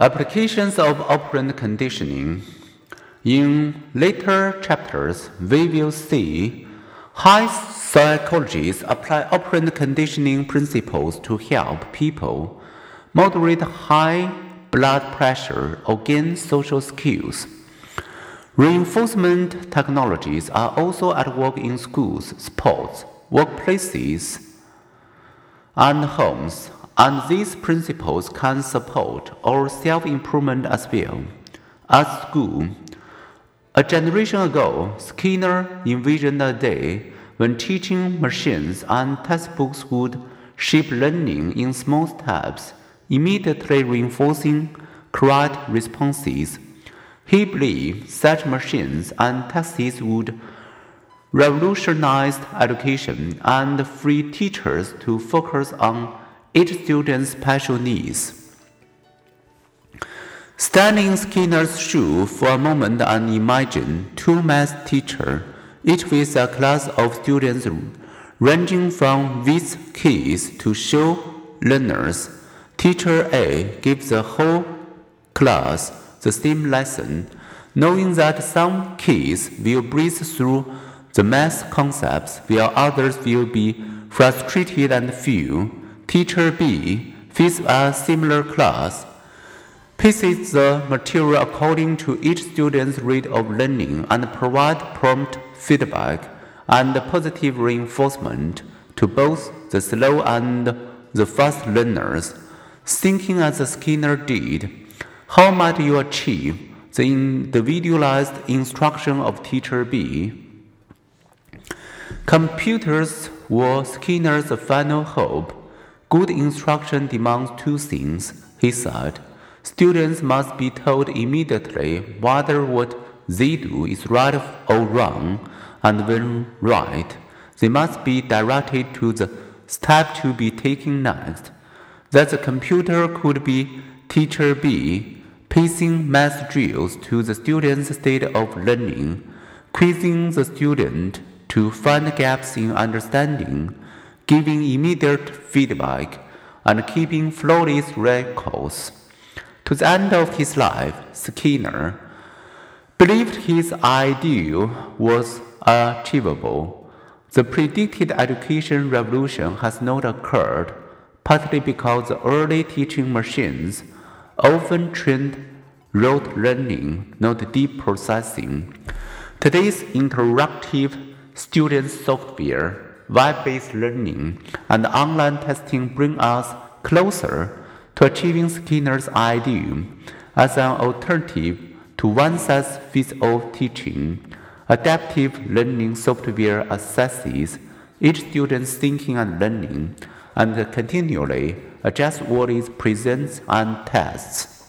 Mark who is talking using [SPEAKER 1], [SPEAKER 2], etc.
[SPEAKER 1] Applications of operant conditioning. In later chapters, we will see how psychologists apply operant conditioning principles to help people moderate high blood pressure or gain social skills. Reinforcement technologies are also at work in schools, sports, workplaces, and homes and these principles can support our self improvement as well. At school, a generation ago, Skinner envisioned a day when teaching machines and textbooks would shape learning in small steps, immediately reinforcing correct responses. He believed such machines and texts would revolutionize education and free teachers to focus on each student's special needs. Stand in Skinner's shoe for a moment and imagine two math teachers, each with a class of students ranging from whiz kids to show learners. Teacher A gives the whole class the same lesson, knowing that some kids will breeze through the math concepts while others will be frustrated and feel Teacher B fits a similar class, pieces the material according to each student's rate of learning and provide prompt feedback and positive reinforcement to both the slow and the fast learners. Thinking as Skinner did, how might you achieve the individualized instruction of teacher B? Computers were Skinner's final hope Good instruction demands two things, he said. Students must be told immediately whether what they do is right or wrong, and when right, they must be directed to the step to be taken next. That the computer could be teacher B, pacing math drills to the student's state of learning, quizzing the student to find gaps in understanding, giving immediate feedback, and keeping flawless records. To the end of his life, Skinner believed his ideal was achievable. The predicted education revolution has not occurred, partly because the early teaching machines often trained rote learning, not deep processing. Today's interactive student software web-based learning, and online testing bring us closer to achieving Skinner's ideal as an alternative to one-size-fits-all teaching. Adaptive learning software assesses each student's thinking and learning and continually adjusts what is presented and tests.